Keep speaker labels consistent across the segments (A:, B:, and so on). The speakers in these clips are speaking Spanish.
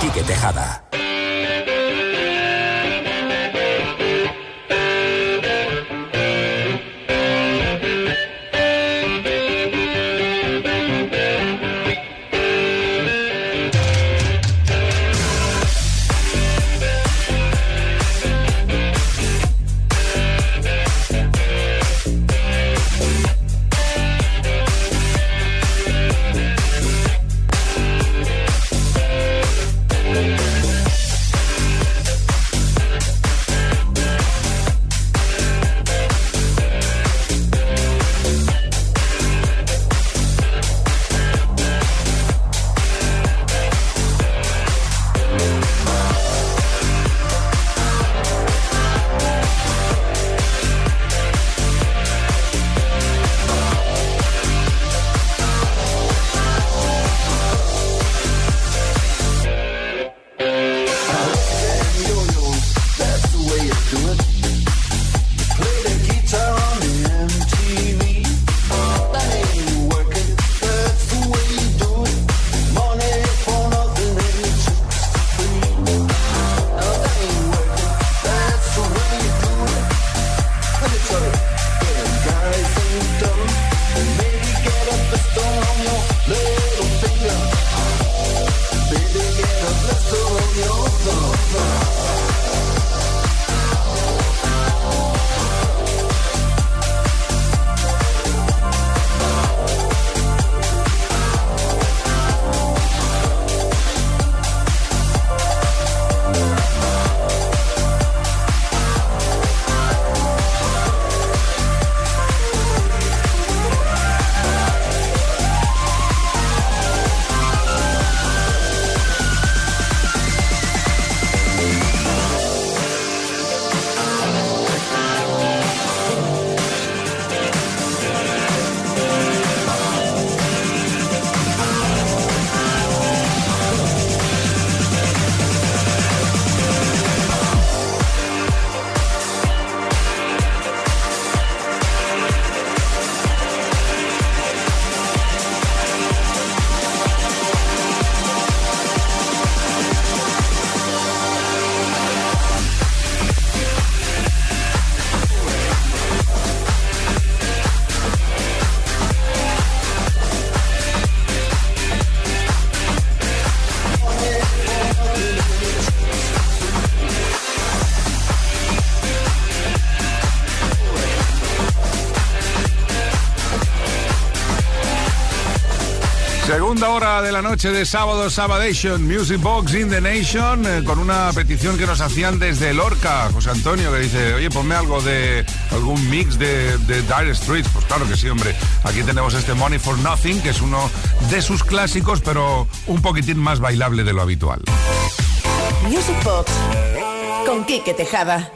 A: Quique Tejada.
B: Segunda hora de la noche de sábado, Sabadation, Music Box in the Nation, eh, con una petición que nos hacían desde Lorca, José Antonio, que dice, oye, ponme algo de algún mix de, de Dire Streets. Pues claro que sí, hombre. Aquí tenemos este Money for Nothing, que es uno de sus clásicos, pero un poquitín más bailable de lo habitual.
C: Music Box con Quique Tejada.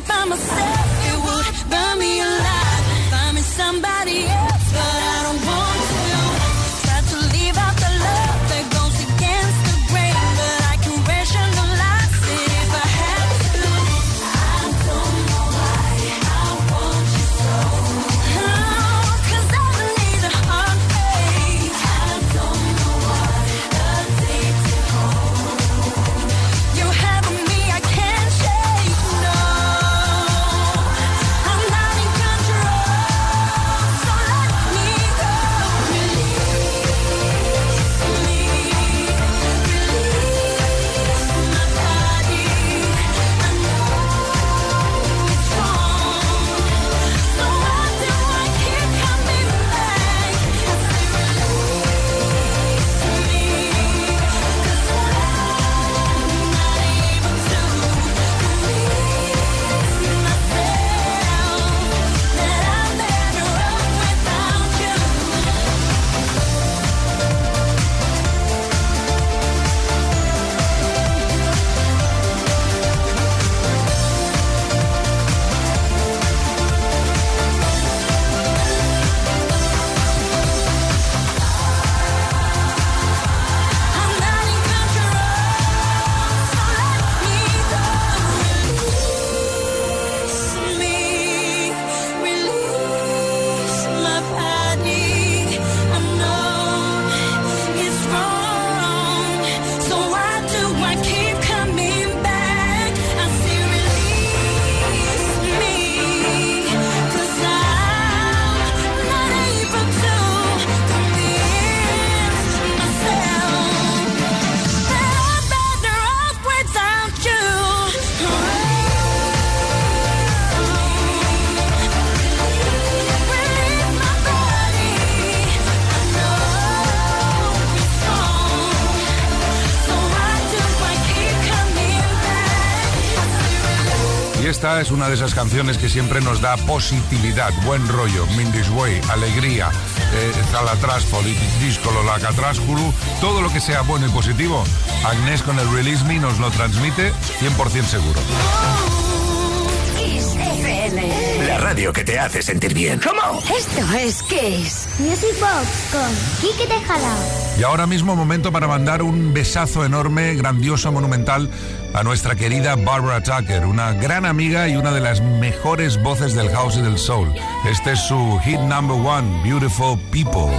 D: By myself,
B: es una de esas canciones que siempre nos da positividad, buen rollo, Mindy's Way, alegría, eh, Disco, Lolacatrásculu, todo lo que sea bueno y positivo. Agnés con el Release Me nos lo transmite 100% seguro.
A: La radio que te hace sentir bien.
D: ¿Cómo? Esto es Kiss.
E: Music Box con Kike Tejada.
B: Y ahora mismo momento para mandar un besazo enorme, grandioso, monumental a nuestra querida Barbara Tucker, una gran amiga y una de las mejores voces del house y del soul. Este es su hit number one, Beautiful People.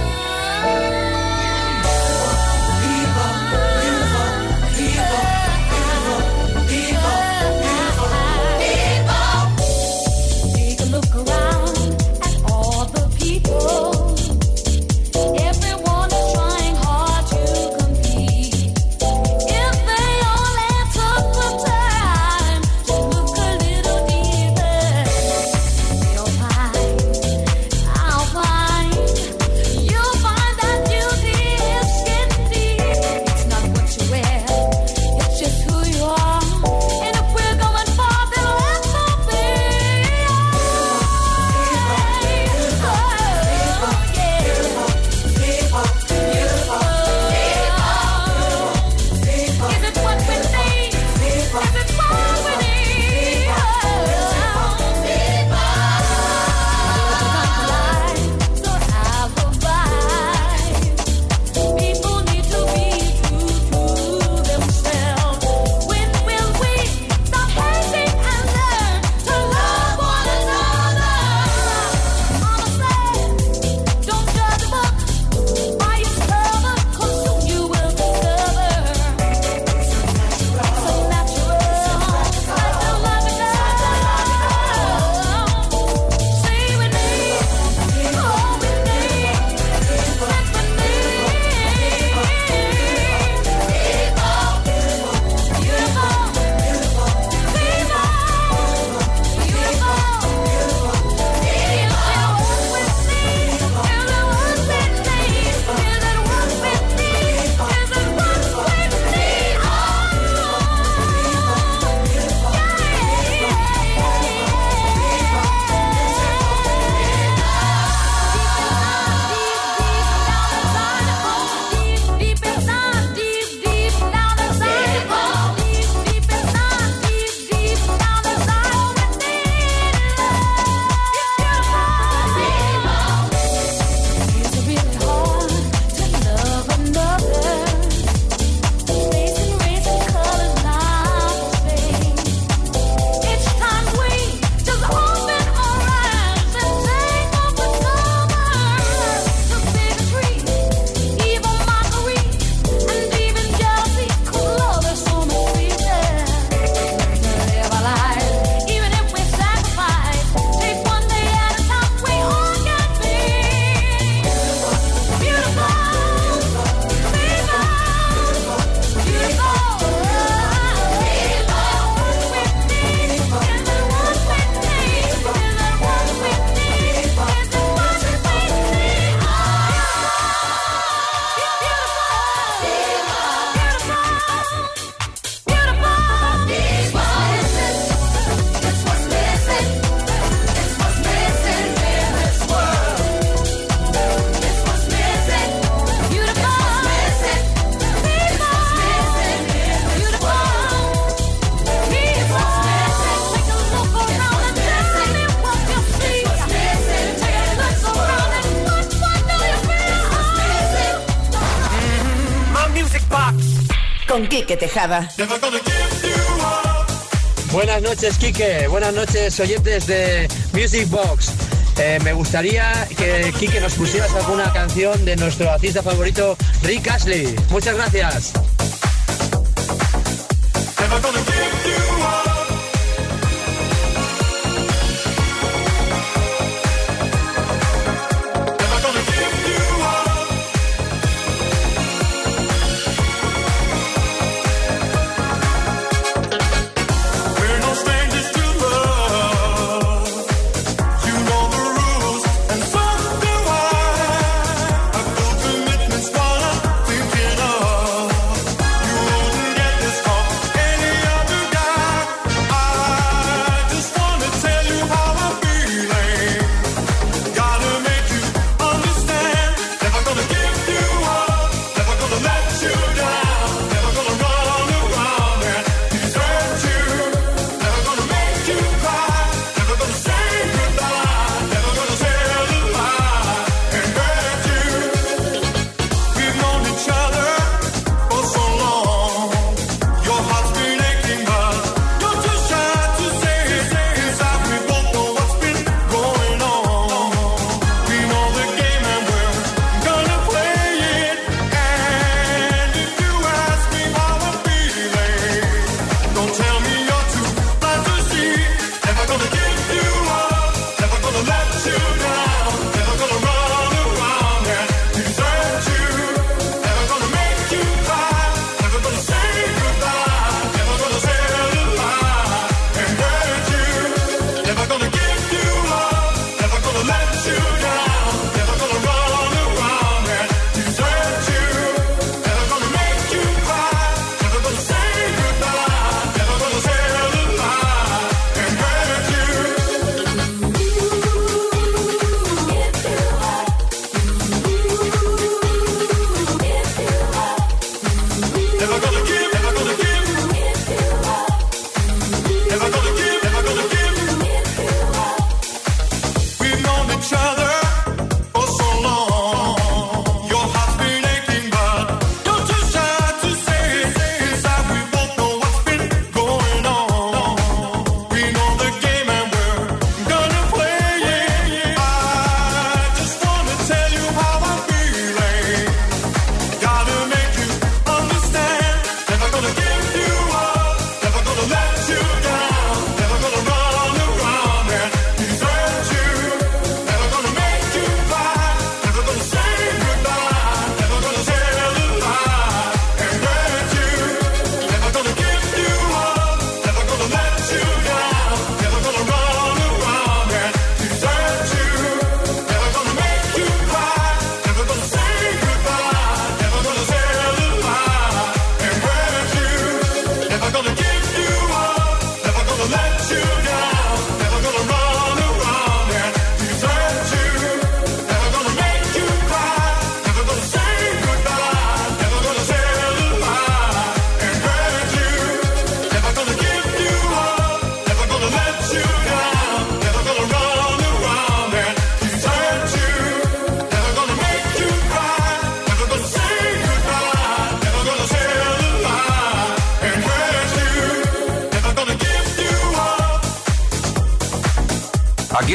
F: Buenas noches, Quique. Buenas noches, oyentes de Music Box. Eh, me gustaría que Quique nos pusieras alguna canción de nuestro artista favorito, Rick Ashley. Muchas gracias.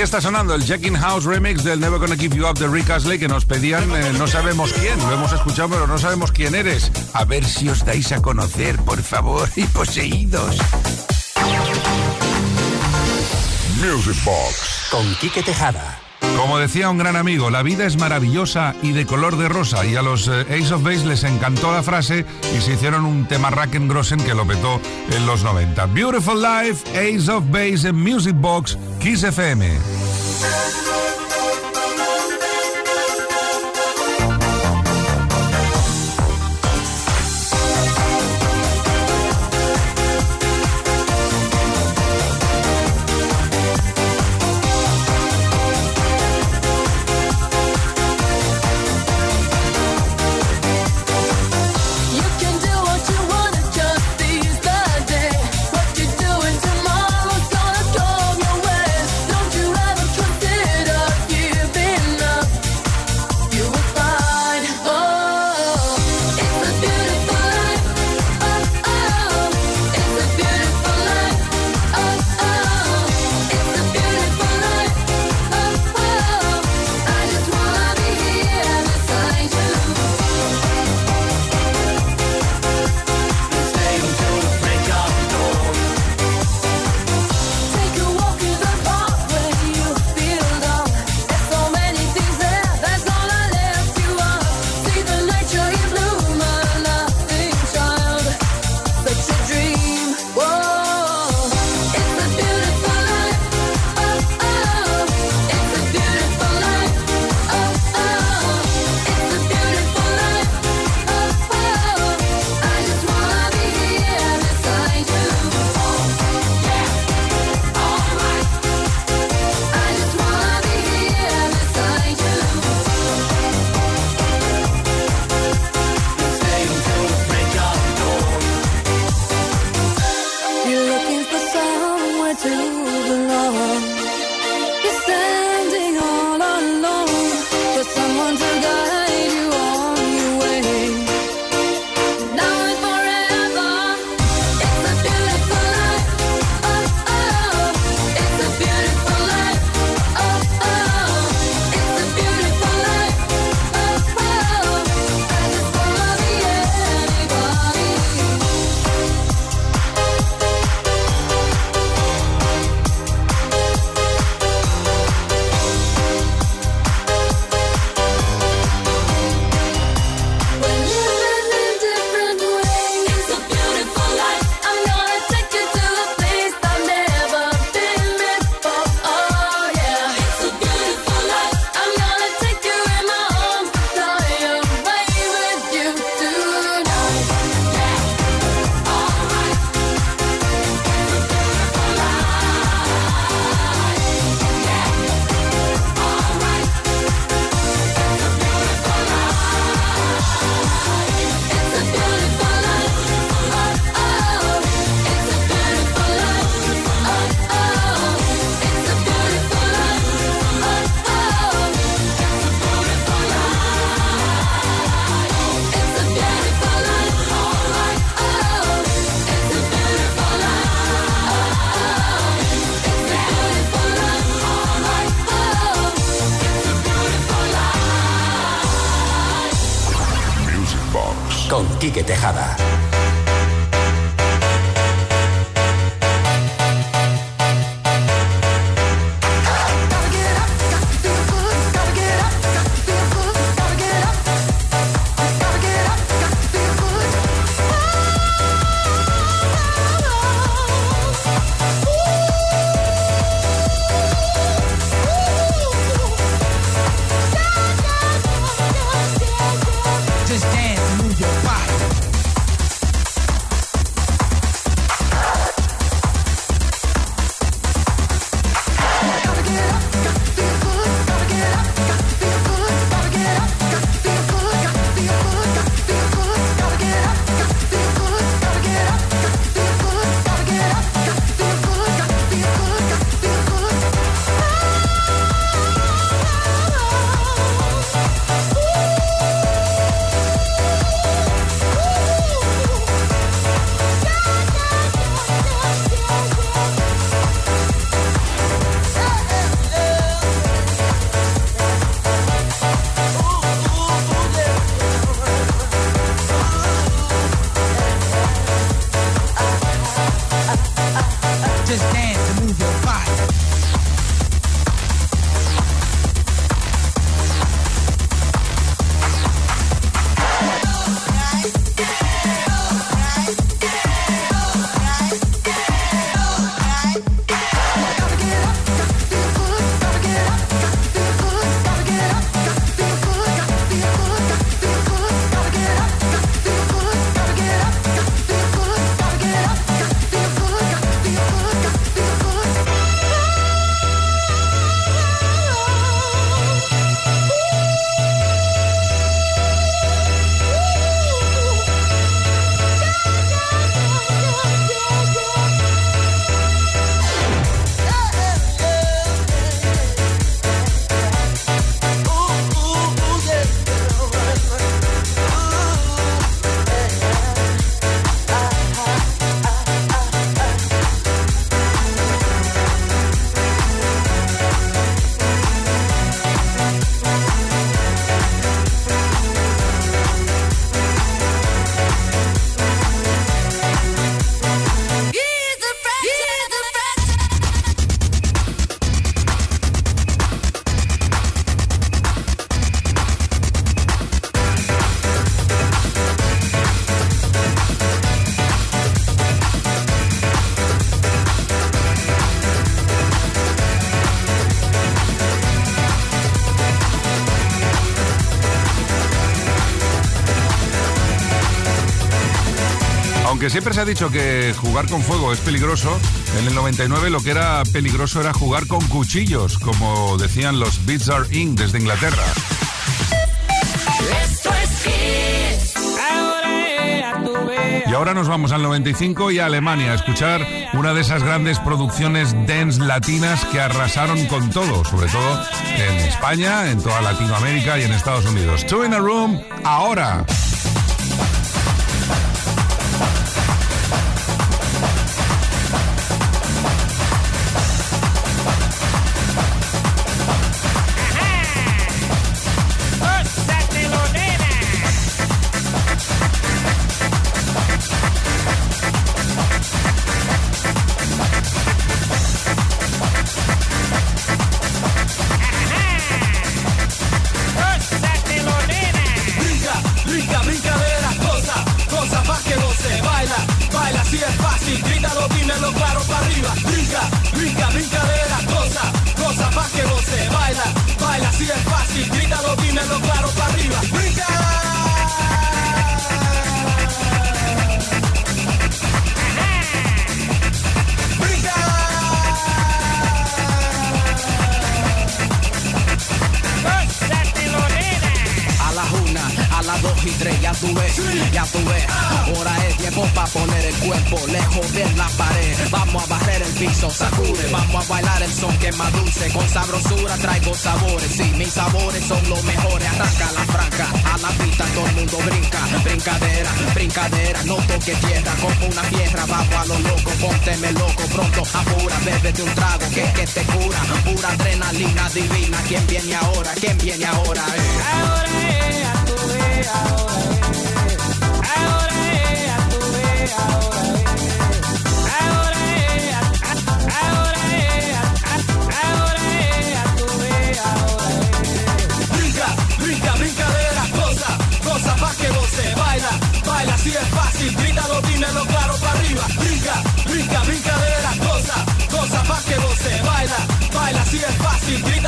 B: Está sonando el Checking House remix del Never Gonna Give You Up de Rick Astley que nos pedían, eh, no sabemos quién, lo hemos escuchado pero no sabemos quién eres. A ver si os dais a conocer, por favor, y poseídos.
A: Music Box con Quique Tejada.
B: Como decía un gran amigo, la vida es maravillosa y de color de rosa. Y a los eh, Ace of Base les encantó la frase y se hicieron un tema Grossen que lo petó en los 90. Beautiful Life, Ace of Base en Music Box, Kiss FM.
C: Quique Tejada.
B: Siempre se ha dicho que jugar con fuego es peligroso, en el 99 lo que era peligroso era jugar con cuchillos, como decían los Beats Are In desde Inglaterra.
G: Esto es Ahora tu
B: Y ahora nos vamos al 95 y a Alemania a escuchar una de esas grandes producciones dance latinas que arrasaron con todo, sobre todo en España, en toda Latinoamérica y en Estados Unidos. Two in a Room, ahora.
H: el cuerpo lejos de la pared. Vamos a barrer el piso, sacude. Vamos a bailar el son que más dulce. Con sabrosura traigo sabores. Sí, mis sabores son los mejores. Arranca la franca, a la pista todo el mundo brinca. Brincadera, brincadera, no toque tierra. Como una piedra, vamos a lo loco. Pónteme loco, pronto apura. Bébete un trago que, que te cura. Pura adrenalina
I: divina. ¿Quién viene ahora? ¿Quién viene ahora? Eh. Ahora es, eh, ahora eh. Ahora esa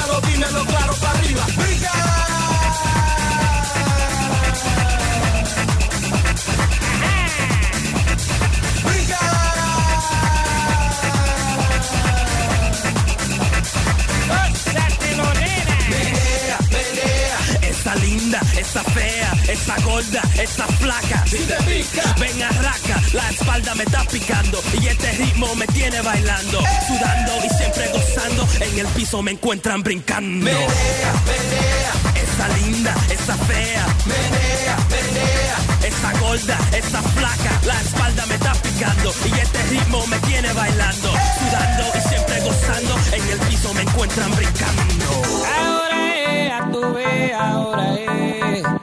I: esa gorda, esa flaca. Si te pica, ven arraca, la espalda me está picando y este ritmo me tiene bailando, sudando y siempre gozando. En el piso me encuentran brincando. Menea, menea, esa linda, esa fea. Menea, menea, esa gorda, esa flaca, la espalda me está picando y este ritmo me tiene bailando, sudando y siempre gozando. En el
B: piso me encuentran brincando. Ahora es, vez, ahora es.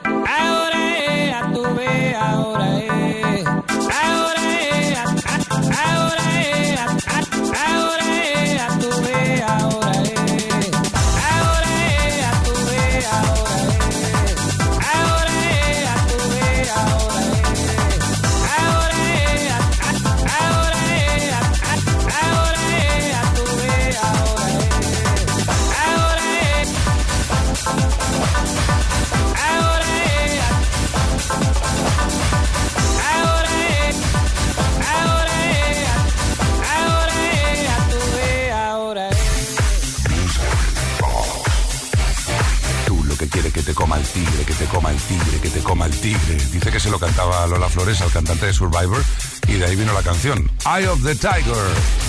B: Te coma el tigre, que te coma el tigre, que te coma el tigre. Dice que se lo cantaba Lola Flores al cantante de Survivor y de ahí vino la canción. Eye of the Tiger.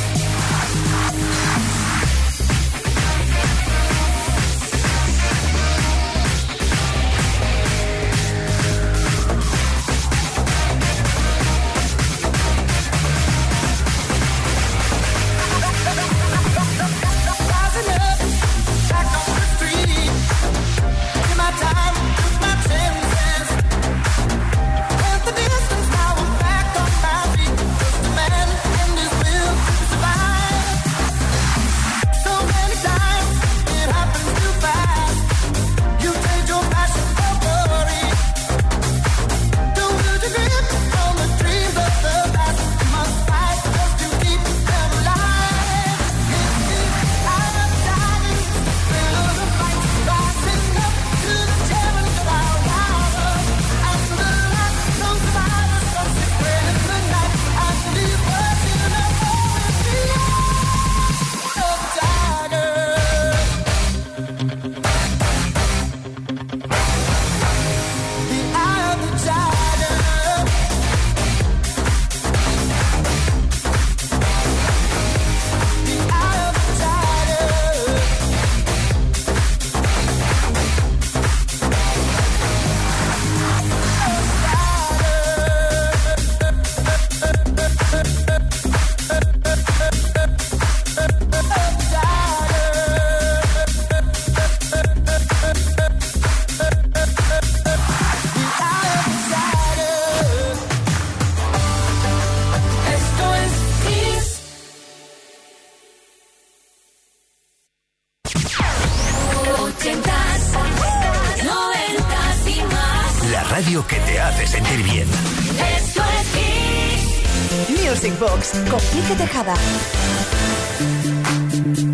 C: Tejada.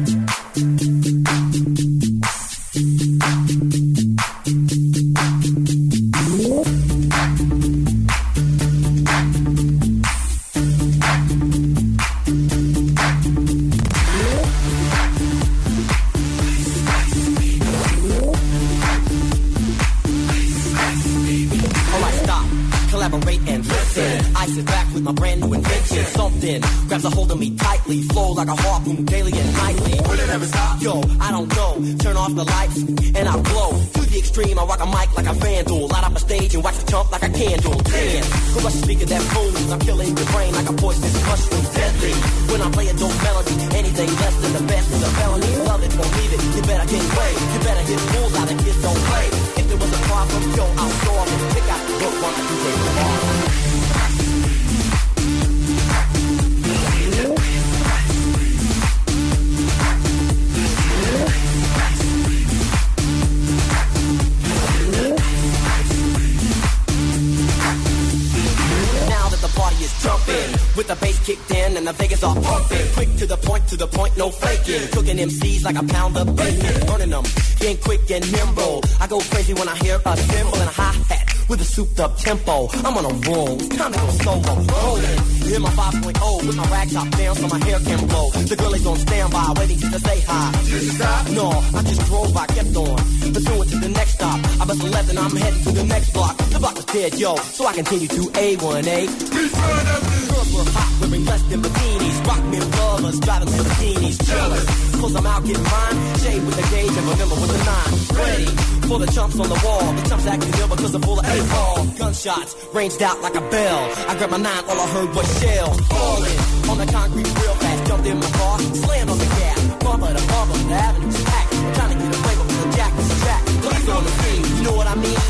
J: I'm on a roll, it's time to go solo. Rolling, in my 5.0 with my rag top down so my hair can blow. The girl is on standby, waiting just to say hi. Did you stop? No, I just drove, I kept on. Pursuing to the next stop. I bust a left and I'm heading to the next block. The block is dead, yo, so I continue to A1A. Girls were hot, wearing less than bikinis. Rock men lovers, driving Lamborghinis. Jealous, cause I'm out getting mine. Shade with the gauge and remember with the nine. Ready for the chumps on the wall. The chumps acting ill because they're full of A-ball. Gunshots ranged out like a bell. I grabbed my nine, all I heard was shells. Falling on the concrete real fast. Jumped in my car, slammed on the gas. Bumper to bumper, the avenue's packed. I'm trying to get away, but the jack was jacked. Police on the scene, you know what I mean?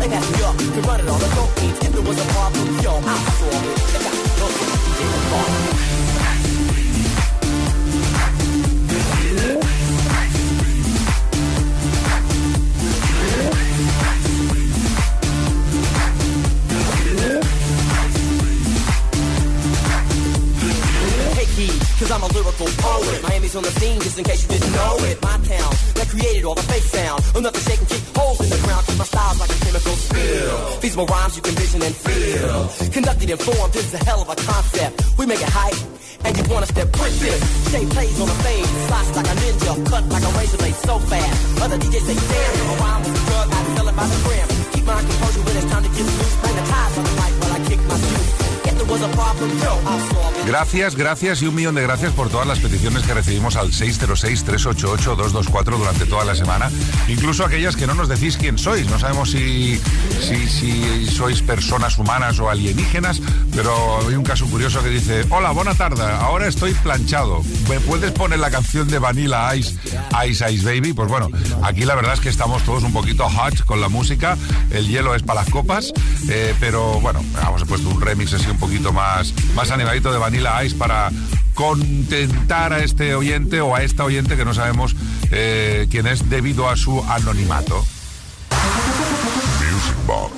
J: They got me up to run it all the means. If there was a problem, yo, I'll solve it in the box. Cause I'm a lyrical poet. Miami's on the scene, just in case you didn't know it. My town, that created all the fake sound. Enough to shake and kick holes in the ground, cause my style's like a chemical spill. Feasible rhymes you can vision and feel. Conducted and formed, this is a hell of a concept. We make it hype, and you wanna step with it. Shape plays on the fade, slice like a ninja, cut like a razor blade so fast. Other DJs say, damn, a rhyme was a drug, I'd sell it by the gram. Keep my composure when it's time to get loose. Ties on the mic while I kick my juice.
B: Gracias, gracias y un millón de gracias por todas las peticiones que recibimos al 606-388-224 durante toda la semana. Incluso aquellas que no nos decís quién sois. No sabemos si, si, sois personas humanas o alienígenas, pero hay un caso curioso que dice, hola, buena tarde, ahora estoy planchado. ¿Me puedes poner la canción de Vanilla Ice, Ice Ice Baby? Pues bueno, aquí la verdad es que estamos todos un poquito hot con la música. El hielo es para las copas, eh, pero bueno, hemos puesto un remix así un poquito más, más animadito de Vanilla Ice para contentar a este oyente o a esta oyente que no sabemos eh, quién es debido a su anonimato.
A: Music.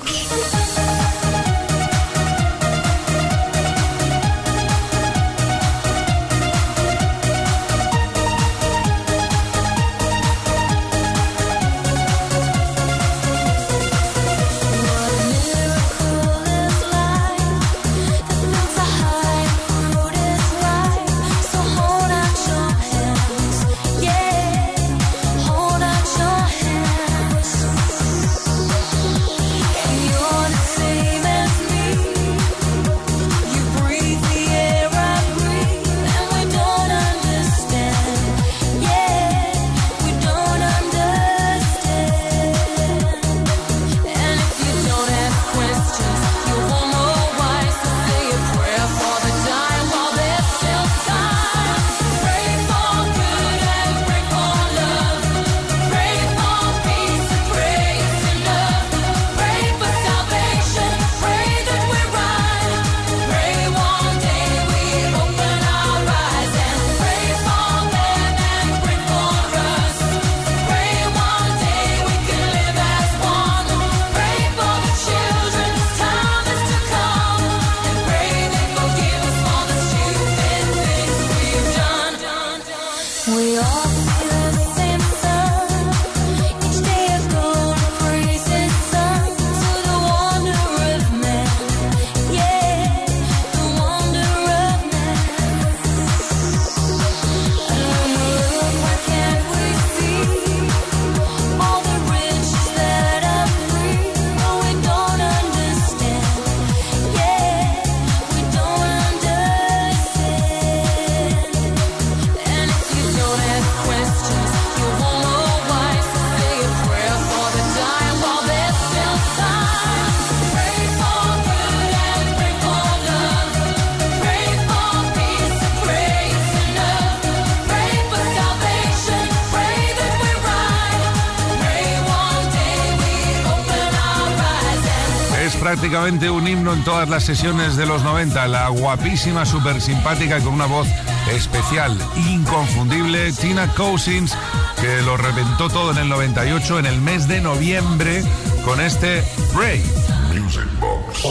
C: un himno en todas las sesiones de los 90, la guapísima, súper simpática y con una voz especial, inconfundible, Tina Cousins, que lo reventó todo en el 98, en el mes de noviembre, con este Ray.
K: Music Box.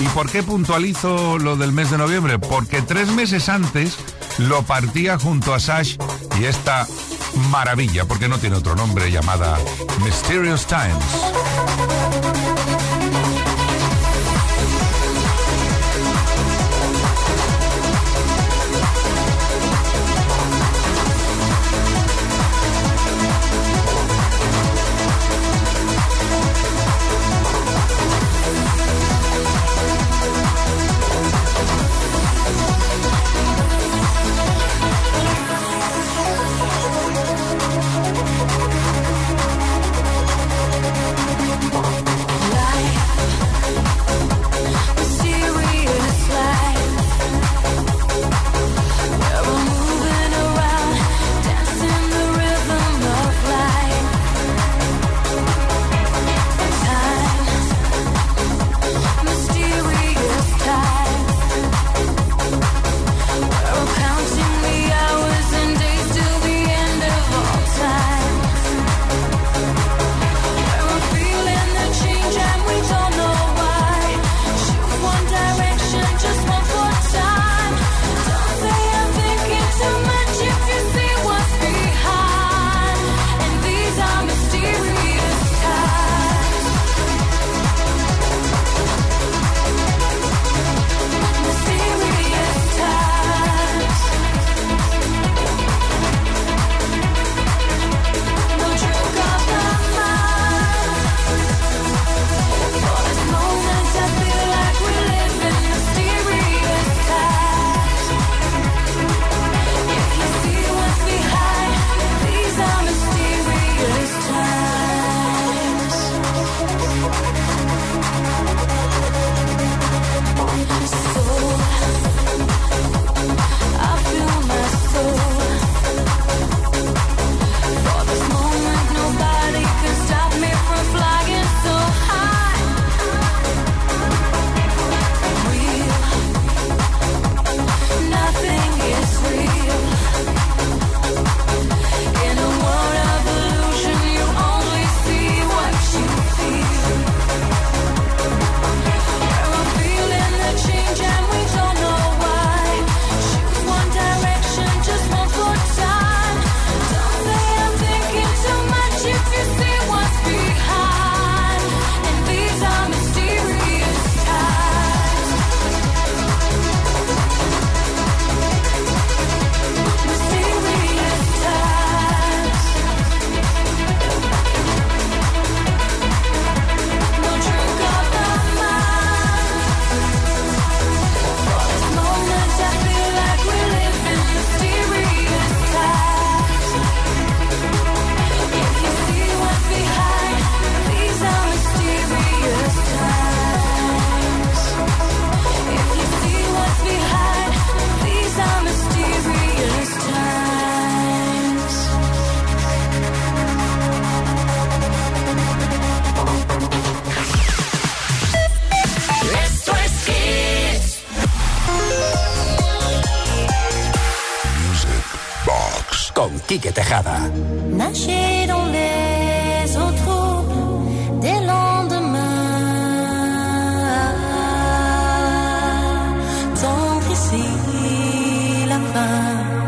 C: ¿Y por qué puntualizo lo del mes de noviembre? Porque tres meses antes lo partía junto a Sash y esta maravilla, porque no tiene otro nombre, llamada Mysterious Times.
L: si la
B: femme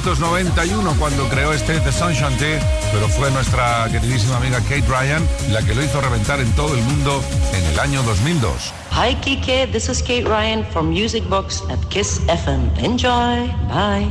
B: 1991 cuando creó este The Sun Chanté, pero fue nuestra queridísima amiga Kate Ryan la que lo hizo reventar en todo el mundo en el año 2002.
M: Hi, Kike. This is Kate Ryan from Music Box at Kiss FM. Enjoy. Bye.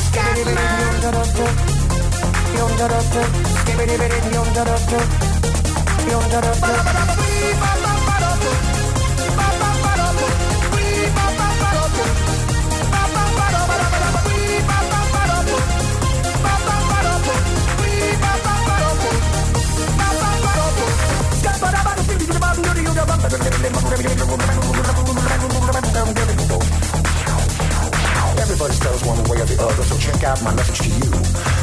N: Scat man.
O: Everybody stutters one way or the other, so check out my message to you.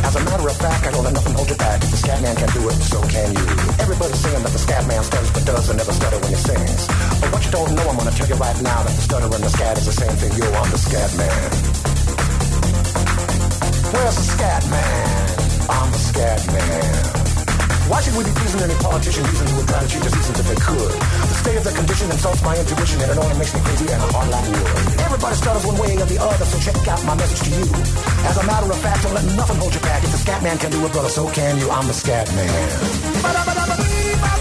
O: As a matter of fact, I don't let nothing hold you back. If the scat man can do it, so can you. Everybody's saying that the scat man stutters but doesn't never stutter when he sings. But what you don't know, I'm gonna tell you right now that the stutter and the scat is the same thing. Yo, I'm the scat man. Where's the scat man? I'm the scat man. Why should we be pleasing any politician using who would try to cheat seasons if they could? State of their condition insults my intuition and it only makes me crazy and hard like wood. Everybody stutters one way or the other, so check out my message to you. As a matter of fact, don't let nothing hold you back. If the scat man can do it, brother, so can you. I'm the scat man.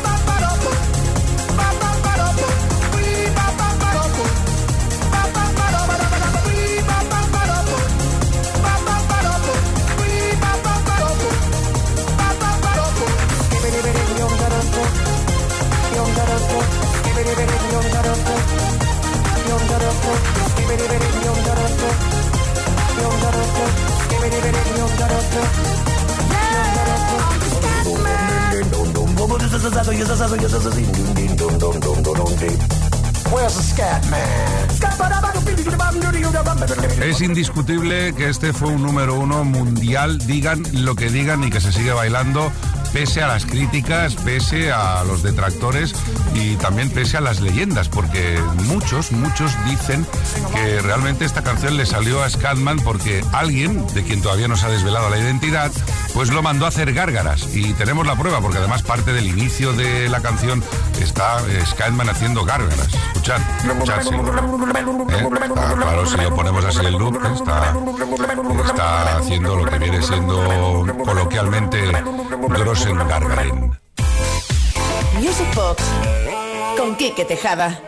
B: Es indiscutible que este fue un número uno mundial, digan lo que digan y que se sigue bailando pese a las críticas, pese a los detractores y también pese a las leyendas, porque muchos, muchos dicen que realmente esta canción le salió a Scatman porque alguien, de quien todavía no se ha desvelado la identidad, pues lo mandó a hacer gárgaras. Y tenemos la prueba, porque además parte del inicio de la canción está eh, Scatman haciendo gárgaras. Escuchad, escuchad, sí. ¿Eh? Ah, claro, si lo ponemos así el loop, ¿eh? está, está haciendo lo que viene siendo coloquialmente Grossen Gargarin.
C: Music Box con Quique Tejada.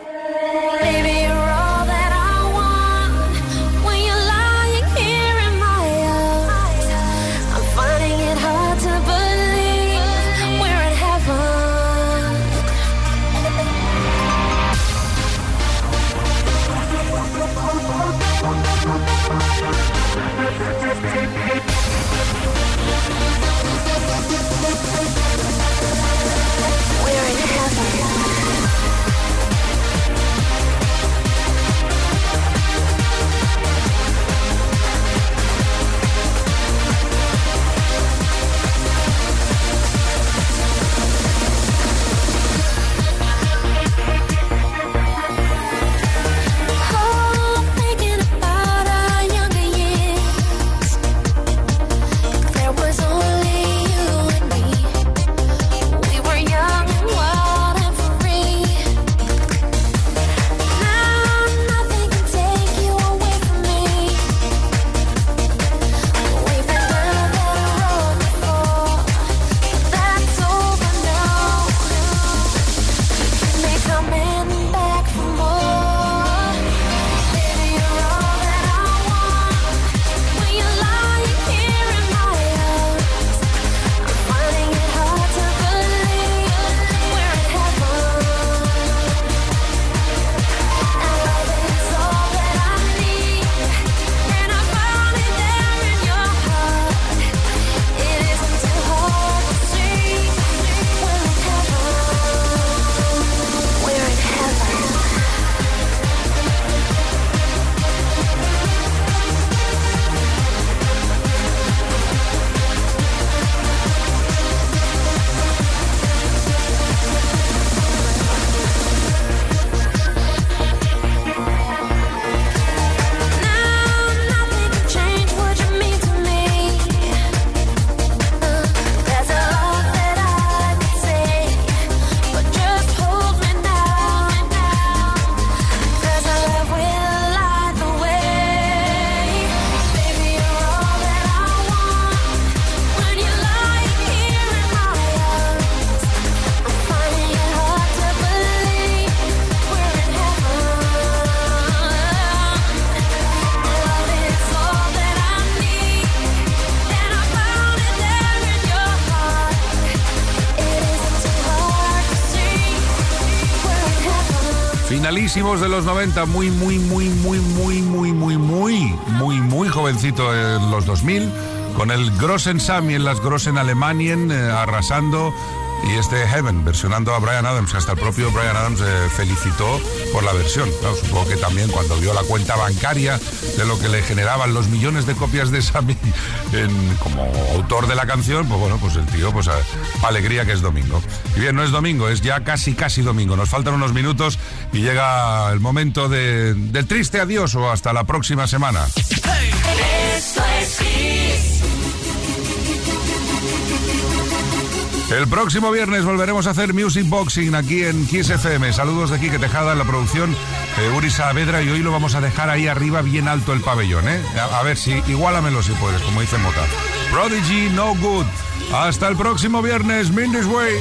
B: De los 90, muy, muy, muy, muy, muy, muy, muy, muy, muy, muy jovencito en los 2000, con el Grossen Sami en las Grossen Alemanien, eh, arrasando y este Heaven, versionando a Brian Adams, hasta el propio Brian Adams eh, felicitó por la versión. Supongo que también cuando vio la cuenta bancaria de lo que le generaban los millones de copias de Sammy como autor de la canción, pues bueno, pues el tío, pues alegría que es domingo. Y bien, no es domingo, es ya casi, casi domingo. Nos faltan unos minutos y llega el momento de- del triste adiós o hasta la próxima semana. El próximo viernes volveremos a hacer Music Boxing aquí en Kiss FM. Saludos de Quique Tejada en la producción eh, Uri Saavedra y hoy lo vamos a dejar ahí arriba bien alto el pabellón, ¿eh? A, a ver si igualamelo si puedes, como dice Mota. Prodigy No Good. Hasta el próximo viernes, Mindy's Way.